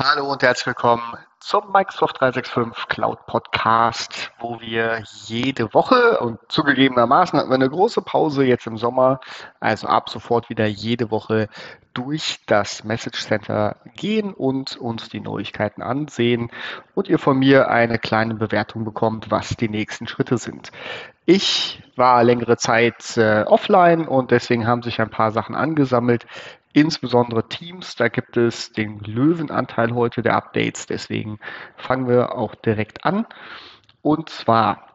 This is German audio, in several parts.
Hallo und herzlich willkommen zum Microsoft 365 Cloud Podcast, wo wir jede Woche und zugegebenermaßen hatten wir eine große Pause jetzt im Sommer, also ab sofort wieder jede Woche durch das Message Center gehen und uns die Neuigkeiten ansehen und ihr von mir eine kleine Bewertung bekommt, was die nächsten Schritte sind. Ich war längere Zeit äh, offline und deswegen haben sich ein paar Sachen angesammelt, insbesondere Teams. Da gibt es den Löwenanteil heute der Updates. Deswegen fangen wir auch direkt an. Und zwar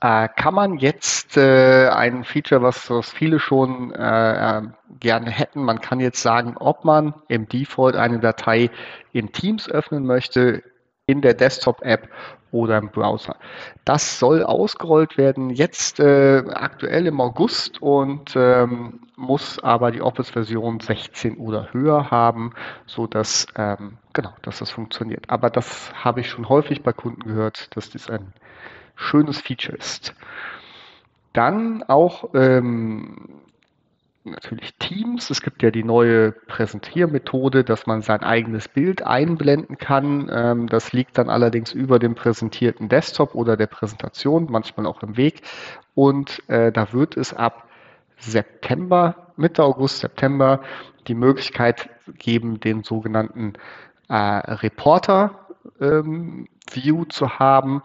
äh, kann man jetzt äh, ein Feature, was, was viele schon äh, gerne hätten, man kann jetzt sagen, ob man im Default eine Datei in Teams öffnen möchte, in der Desktop-App oder im Browser. Das soll ausgerollt werden jetzt äh, aktuell im August und ähm, muss aber die Office-Version 16 oder höher haben, so dass ähm, genau, dass das funktioniert. Aber das habe ich schon häufig bei Kunden gehört, dass das ein schönes Feature ist. Dann auch ähm, natürlich Teams. Es gibt ja die neue Präsentiermethode, dass man sein eigenes Bild einblenden kann. Ähm, das liegt dann allerdings über dem präsentierten Desktop oder der Präsentation, manchmal auch im Weg. Und äh, da wird es ab September, Mitte August, September die Möglichkeit geben, den sogenannten äh, Reporter ähm, View zu haben.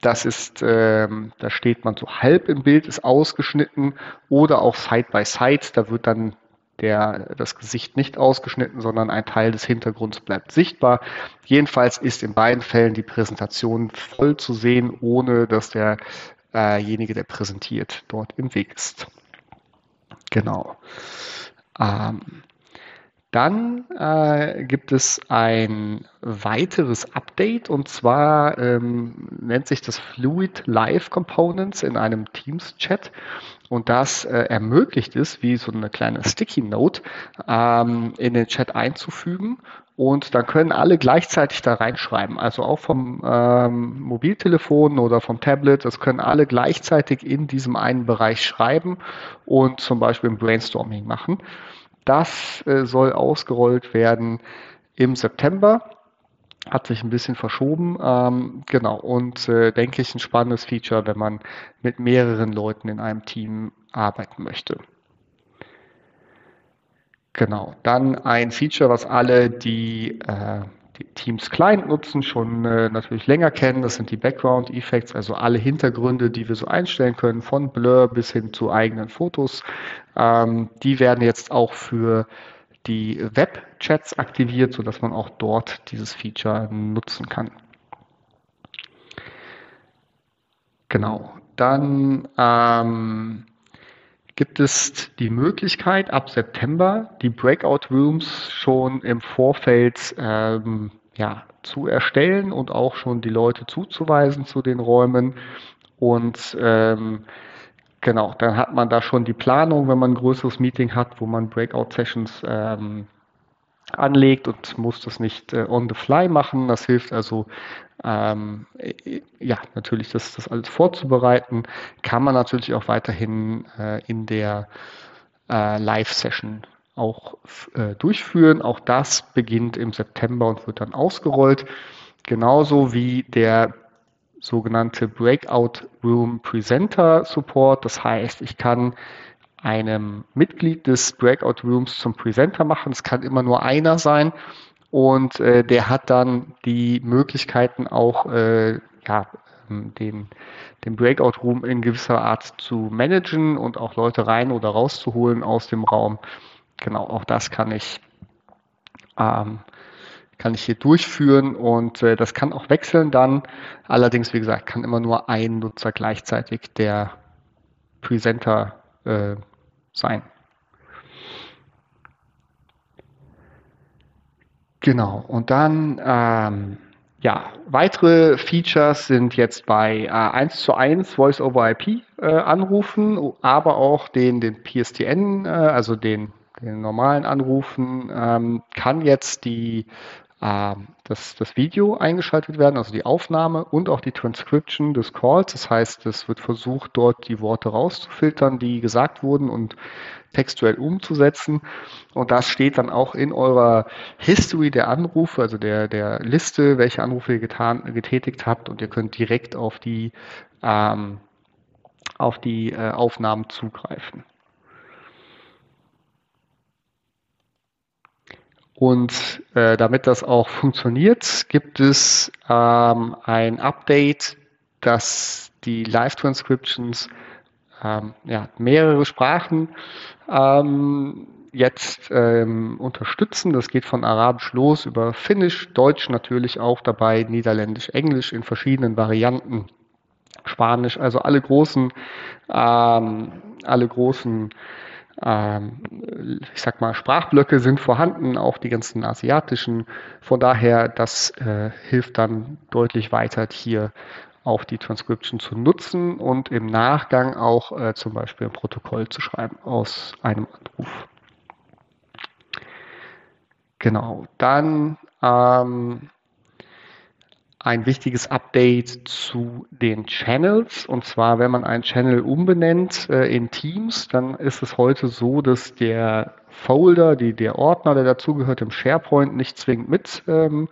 Das ist, ähm, da steht man so halb im Bild, ist ausgeschnitten oder auch Side by Side. Da wird dann der, das Gesicht nicht ausgeschnitten, sondern ein Teil des Hintergrunds bleibt sichtbar. Jedenfalls ist in beiden Fällen die Präsentation voll zu sehen, ohne dass derjenige, der präsentiert, dort im Weg ist. Genau. Ähm, dann äh, gibt es ein weiteres Update und zwar ähm, nennt sich das Fluid Live Components in einem Teams-Chat und das äh, ermöglicht es, wie so eine kleine Sticky Note ähm, in den Chat einzufügen und dann können alle gleichzeitig da reinschreiben. Also auch vom ähm, Mobiltelefon oder vom Tablet, das können alle gleichzeitig in diesem einen Bereich schreiben und zum Beispiel ein Brainstorming machen. Das äh, soll ausgerollt werden im September. Hat sich ein bisschen verschoben. Ähm, genau. Und äh, denke ich, ein spannendes Feature, wenn man mit mehreren Leuten in einem Team arbeiten möchte. Genau. Dann ein Feature, was alle, die äh, Teams Client nutzen, schon äh, natürlich länger kennen. Das sind die Background Effects, also alle Hintergründe, die wir so einstellen können, von Blur bis hin zu eigenen Fotos. Ähm, die werden jetzt auch für die Web-Chats aktiviert, sodass man auch dort dieses Feature nutzen kann. Genau. Dann ähm, gibt es die Möglichkeit, ab September die Breakout Rooms schon im Vorfeld ähm, ja, zu erstellen und auch schon die Leute zuzuweisen zu den Räumen. Und ähm, genau, dann hat man da schon die Planung, wenn man ein größeres Meeting hat, wo man Breakout-Sessions ähm, anlegt und muss das nicht äh, on the fly machen. Das hilft also ähm, äh, ja, natürlich das, das alles vorzubereiten, kann man natürlich auch weiterhin äh, in der äh, Live-Session auch äh, durchführen. Auch das beginnt im September und wird dann ausgerollt. Genauso wie der sogenannte Breakout Room Presenter Support. Das heißt, ich kann einem Mitglied des Breakout Rooms zum Presenter machen. Es kann immer nur einer sein und äh, der hat dann die Möglichkeiten auch äh, ja, ähm, den, den Breakout Room in gewisser Art zu managen und auch Leute rein oder rauszuholen aus dem Raum. Genau, auch das kann ich ähm, kann ich hier durchführen und äh, das kann auch wechseln dann. Allerdings, wie gesagt, kann immer nur ein Nutzer gleichzeitig der Presenter äh, sein. Genau, und dann ähm, ja, weitere Features sind jetzt bei äh, 1 zu 1 Voice over IP äh, Anrufen, aber auch den, den PSTN, äh, also den, den normalen Anrufen, ähm, kann jetzt die das, das Video eingeschaltet werden, also die Aufnahme und auch die Transcription des Calls. Das heißt, es wird versucht, dort die Worte rauszufiltern, die gesagt wurden und textuell umzusetzen. Und das steht dann auch in eurer History der Anrufe, also der, der Liste, welche Anrufe ihr getan, getätigt habt und ihr könnt direkt auf die, ähm, auf die äh, Aufnahmen zugreifen. Und äh, damit das auch funktioniert, gibt es ähm, ein Update, das die Live-Transcriptions ähm, ja, mehrere Sprachen ähm, jetzt ähm, unterstützen. Das geht von Arabisch los über Finnisch, Deutsch natürlich auch dabei, Niederländisch, Englisch in verschiedenen Varianten, Spanisch, also alle großen, ähm, alle großen ähm, ich sag mal, Sprachblöcke sind vorhanden, auch die ganzen asiatischen. Von daher, das äh, hilft dann deutlich weiter, hier auch die Transcription zu nutzen und im Nachgang auch äh, zum Beispiel ein Protokoll zu schreiben aus einem Anruf. Genau, dann ähm, ein wichtiges Update zu den Channels. Und zwar, wenn man einen Channel umbenennt äh, in Teams, dann ist es heute so, dass der Folder, die, der Ordner, der dazugehört, im SharePoint nicht zwingend mit ähm,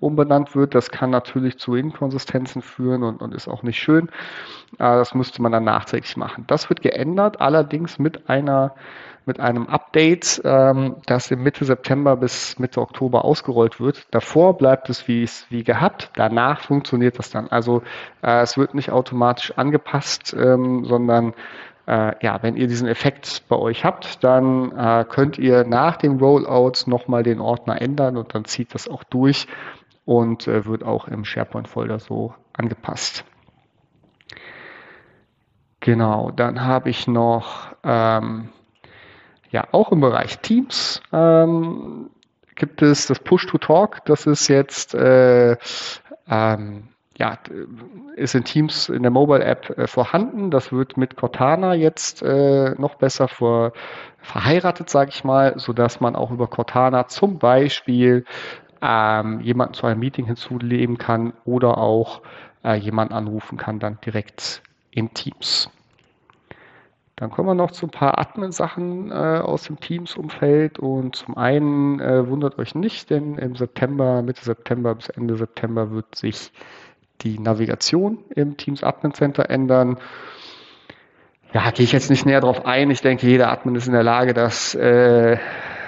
umbenannt wird. Das kann natürlich zu Inkonsistenzen führen und, und ist auch nicht schön. Äh, das müsste man dann nachträglich machen. Das wird geändert, allerdings mit einer mit einem Update, ähm, das im Mitte September bis Mitte Oktober ausgerollt wird. Davor bleibt es wie es wie gehabt, danach funktioniert das dann. Also äh, es wird nicht automatisch angepasst, ähm, sondern äh, ja, wenn ihr diesen Effekt bei euch habt, dann äh, könnt ihr nach dem Rollout nochmal den Ordner ändern und dann zieht das auch durch und äh, wird auch im SharePoint-Folder so angepasst. Genau, dann habe ich noch ähm, ja, auch im Bereich Teams ähm, gibt es das Push-to-Talk. Das ist jetzt äh, ähm, ja, ist in Teams in der Mobile App äh, vorhanden. Das wird mit Cortana jetzt äh, noch besser vor, verheiratet, sage ich mal, so dass man auch über Cortana zum Beispiel ähm, jemanden zu einem Meeting hinzulegen kann oder auch äh, jemanden anrufen kann dann direkt in Teams. Dann kommen wir noch zu ein paar Admin-Sachen äh, aus dem Teams-Umfeld. Und zum einen äh, wundert euch nicht, denn im September, Mitte September bis Ende September wird sich die Navigation im Teams Admin Center ändern. Ja, gehe ich jetzt nicht näher drauf ein. Ich denke, jeder Admin ist in der Lage, das, äh,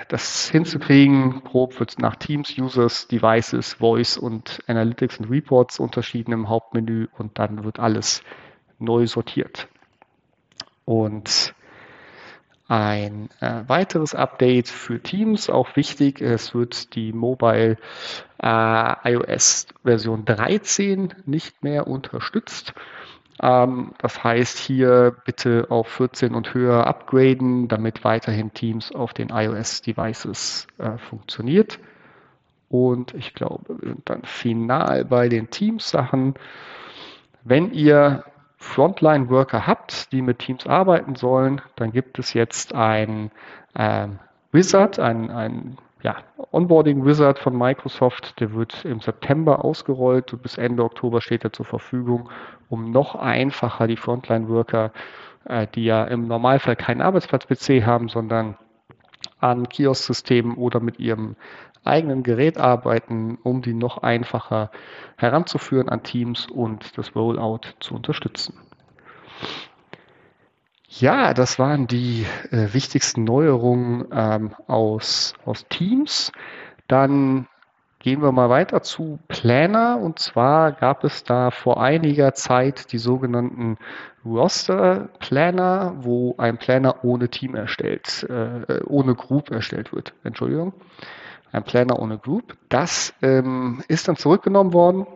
das hinzukriegen. Grob wird nach Teams, Users, Devices, Voice und Analytics und Reports unterschieden im Hauptmenü und dann wird alles neu sortiert. Und ein äh, weiteres Update für Teams, auch wichtig, es wird die Mobile äh, iOS Version 13 nicht mehr unterstützt. Ähm, das heißt hier bitte auf 14 und höher upgraden, damit weiterhin Teams auf den iOS Devices äh, funktioniert. Und ich glaube, wir sind dann final bei den Teams-Sachen. Wenn ihr Frontline-Worker habt, die mit Teams arbeiten sollen, dann gibt es jetzt ein ähm, Wizard, ein, ein ja, Onboarding-Wizard von Microsoft, der wird im September ausgerollt und bis Ende Oktober steht er zur Verfügung, um noch einfacher die Frontline-Worker, äh, die ja im Normalfall keinen Arbeitsplatz-PC haben, sondern an Kiosk-Systemen oder mit ihrem eigenen Gerät arbeiten, um die noch einfacher heranzuführen an Teams und das Rollout zu unterstützen. Ja, das waren die äh, wichtigsten Neuerungen ähm, aus, aus Teams. Dann gehen wir mal weiter zu Planner. Und zwar gab es da vor einiger Zeit die sogenannten Roster Planner, wo ein Planner ohne Team erstellt, äh, ohne Group erstellt wird. Entschuldigung ein Planner ohne Group. Das ähm, ist dann zurückgenommen worden,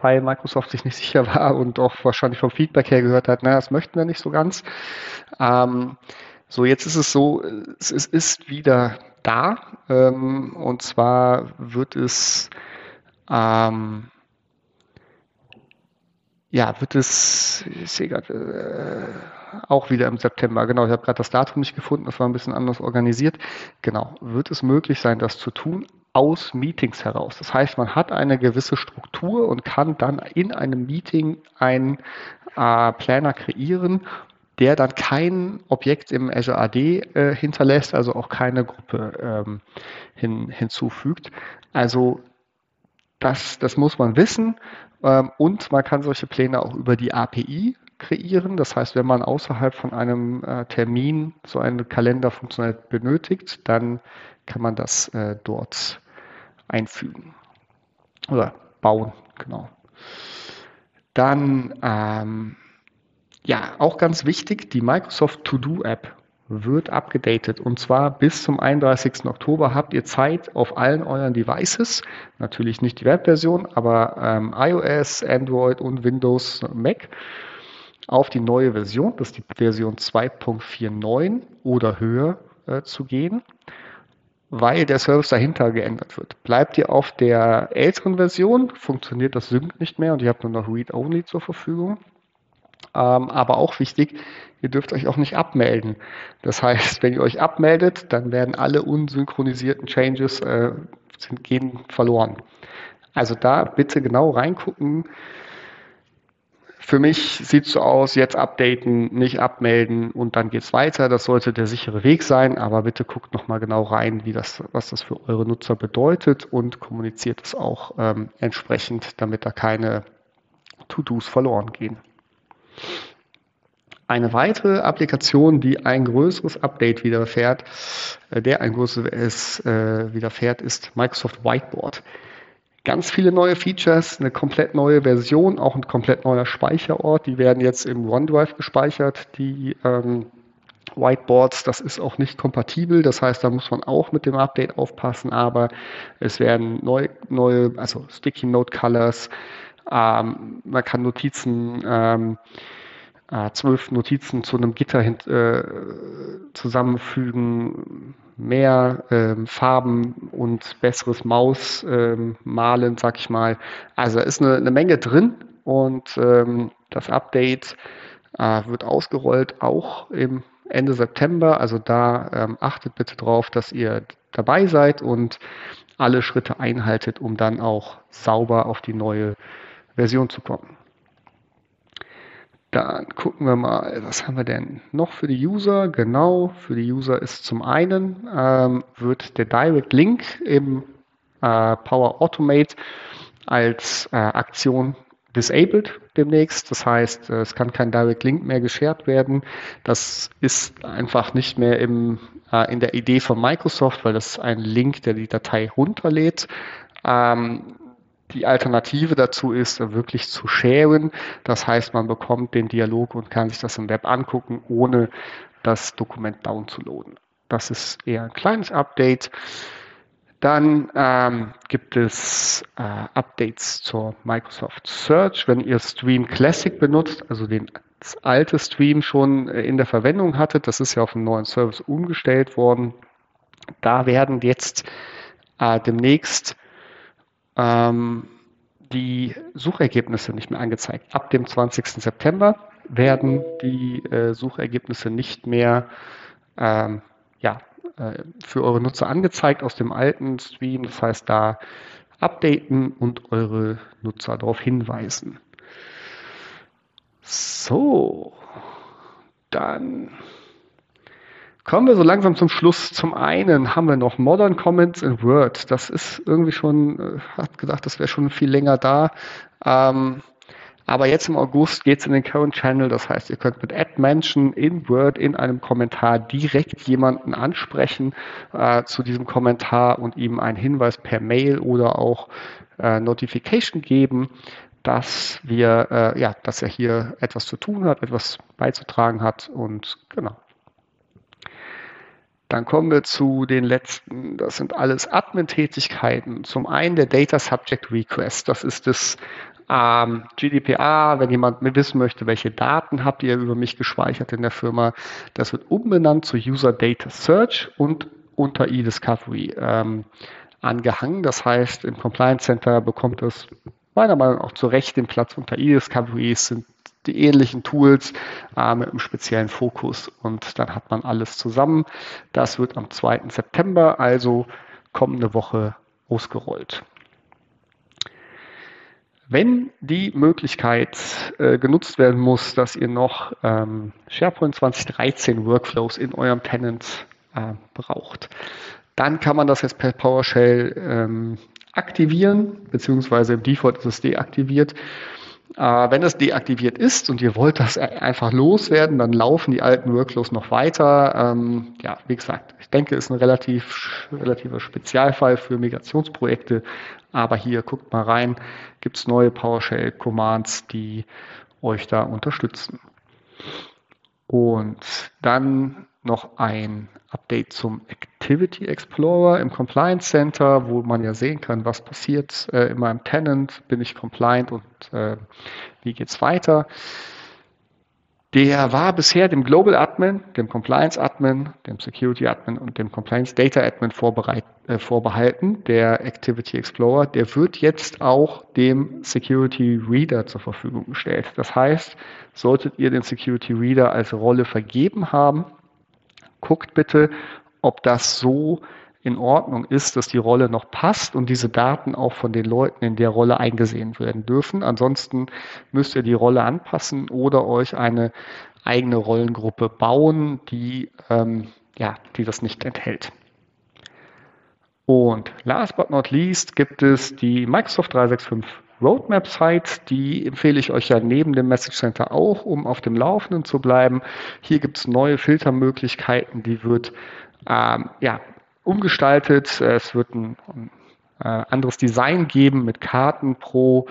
weil Microsoft sich nicht sicher war und auch wahrscheinlich vom Feedback her gehört hat, naja, das möchten wir nicht so ganz. Ähm, so, jetzt ist es so, es, ist wieder da ähm, und zwar wird es ähm, ja, wird es, ich sehe gerade, äh, auch wieder im September, genau, ich habe gerade das Datum nicht gefunden, das war ein bisschen anders organisiert. Genau, wird es möglich sein, das zu tun, aus Meetings heraus. Das heißt, man hat eine gewisse Struktur und kann dann in einem Meeting einen äh, Planner kreieren, der dann kein Objekt im Azure AD äh, hinterlässt, also auch keine Gruppe ähm, hin, hinzufügt. Also das, das muss man wissen und man kann solche Pläne auch über die API kreieren. Das heißt, wenn man außerhalb von einem äh, Termin so eine Kalenderfunktionalität benötigt, dann kann man das äh, dort einfügen oder bauen, genau. Dann, ähm, ja, auch ganz wichtig, die Microsoft To-Do App wird abgedatet. Und zwar bis zum 31. Oktober habt ihr Zeit auf allen euren Devices, natürlich nicht die Webversion, aber ähm, iOS, Android und Windows, Mac, auf die neue Version, das ist die Version 2.49 oder höher äh, zu gehen, weil der Service dahinter geändert wird. Bleibt ihr auf der älteren Version, funktioniert das Sync nicht mehr und ihr habt nur noch Read-Only zur Verfügung. Ähm, aber auch wichtig, ihr dürft euch auch nicht abmelden. Das heißt, wenn ihr euch abmeldet, dann werden alle unsynchronisierten Changes äh, sind, gehen verloren. Also da bitte genau reingucken. Für mich sieht es so aus, jetzt updaten, nicht abmelden und dann geht es weiter. Das sollte der sichere Weg sein, aber bitte guckt nochmal genau rein, wie das, was das für eure Nutzer bedeutet und kommuniziert es auch ähm, entsprechend, damit da keine To-Dos verloren gehen. Eine weitere Applikation, die ein größeres Update widerfährt, äh, der ein größeres äh, widerfährt, ist Microsoft Whiteboard. Ganz viele neue Features, eine komplett neue Version, auch ein komplett neuer Speicherort. Die werden jetzt im OneDrive gespeichert, die ähm, Whiteboards. Das ist auch nicht kompatibel. Das heißt, da muss man auch mit dem Update aufpassen. Aber es werden neue, neue also Sticky Note Colors. Ähm, man kann Notizen ähm, äh, zwölf Notizen zu einem Gitter hin, äh, zusammenfügen, mehr ähm, Farben und besseres Mausmalen, ähm, sag ich mal. Also ist eine, eine Menge drin und ähm, das Update äh, wird ausgerollt auch im Ende September. Also da ähm, achtet bitte drauf, dass ihr dabei seid und alle Schritte einhaltet, um dann auch sauber auf die neue Version zu kommen. Dann gucken wir mal, was haben wir denn noch für die User? Genau, für die User ist zum einen, ähm, wird der Direct Link im äh, Power Automate als äh, Aktion disabled demnächst. Das heißt, äh, es kann kein Direct Link mehr geshared werden. Das ist einfach nicht mehr im, äh, in der Idee von Microsoft, weil das ist ein Link, der die Datei runterlädt. Ähm, die Alternative dazu ist, wirklich zu sharen. Das heißt, man bekommt den Dialog und kann sich das im Web angucken, ohne das Dokument downzuladen. Das ist eher ein kleines Update. Dann ähm, gibt es äh, Updates zur Microsoft Search. Wenn ihr Stream Classic benutzt, also den das alte Stream schon äh, in der Verwendung hattet, das ist ja auf einen neuen Service umgestellt worden. Da werden jetzt äh, demnächst ähm, die Suchergebnisse nicht mehr angezeigt. Ab dem 20. September werden die äh, Suchergebnisse nicht mehr ähm, ja, äh, für eure Nutzer angezeigt aus dem alten Stream. Das heißt, da updaten und eure Nutzer darauf hinweisen. So, dann Kommen wir so langsam zum Schluss. Zum einen haben wir noch Modern Comments in Word. Das ist irgendwie schon, äh, hat gedacht, das wäre schon viel länger da. Ähm, aber jetzt im August geht es in den Current Channel. Das heißt, ihr könnt mit Add Mention in Word in einem Kommentar direkt jemanden ansprechen äh, zu diesem Kommentar und ihm einen Hinweis per Mail oder auch äh, Notification geben, dass wir, äh, ja, dass er hier etwas zu tun hat, etwas beizutragen hat und genau. Dann kommen wir zu den letzten. Das sind alles Admin-Tätigkeiten. Zum einen der Data Subject Request. Das ist das ähm, GDPR, wenn jemand wissen möchte, welche Daten habt ihr über mich gespeichert in der Firma. Das wird umbenannt zu User Data Search und unter eDiscovery ähm, angehangen. Das heißt, im Compliance Center bekommt es meiner Meinung nach auch zu Recht den Platz unter eDiscovery. Es sind die ähnlichen Tools äh, mit einem speziellen Fokus und dann hat man alles zusammen. Das wird am 2. September, also kommende Woche ausgerollt. Wenn die Möglichkeit äh, genutzt werden muss, dass ihr noch ähm, SharePoint 2013 Workflows in eurem Tenant äh, braucht, dann kann man das jetzt per PowerShell ähm, aktivieren, beziehungsweise im Default ist es deaktiviert. Äh, wenn es deaktiviert ist und ihr wollt das einfach loswerden, dann laufen die alten Workflows noch weiter. Ähm, ja, wie gesagt, ich denke, es ist ein relativ, relativer Spezialfall für Migrationsprojekte. Aber hier guckt mal rein, gibt es neue PowerShell-Commands, die euch da unterstützen. Und dann noch ein Update zum Activity Explorer im Compliance Center, wo man ja sehen kann, was passiert äh, in meinem Tenant, bin ich compliant und äh, wie es weiter. Der war bisher dem Global Admin, dem Compliance Admin, dem Security Admin und dem Compliance Data Admin äh, vorbehalten, der Activity Explorer. Der wird jetzt auch dem Security Reader zur Verfügung gestellt. Das heißt, solltet ihr den Security Reader als Rolle vergeben haben, guckt bitte, ob das so in Ordnung ist, dass die Rolle noch passt und diese Daten auch von den Leuten in der Rolle eingesehen werden dürfen. Ansonsten müsst ihr die Rolle anpassen oder euch eine eigene Rollengruppe bauen, die, ähm, ja, die das nicht enthält. Und last but not least gibt es die Microsoft 365 Roadmap-Site, die empfehle ich euch ja neben dem Message Center auch, um auf dem Laufenden zu bleiben. Hier gibt es neue Filtermöglichkeiten, die wird ähm, ja, umgestaltet. Es wird ein, ein äh, anderes Design geben mit Karten pro,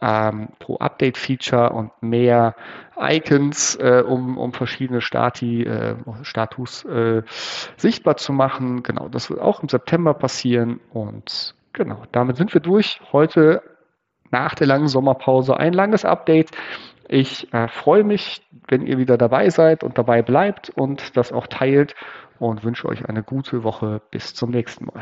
ähm, pro Update-Feature und mehr Icons, äh, um, um verschiedene Stati, äh, Status äh, sichtbar zu machen. Genau, das wird auch im September passieren und genau, damit sind wir durch. Heute nach der langen Sommerpause ein langes Update. Ich äh, freue mich, wenn ihr wieder dabei seid und dabei bleibt und das auch teilt und wünsche euch eine gute Woche. Bis zum nächsten Mal.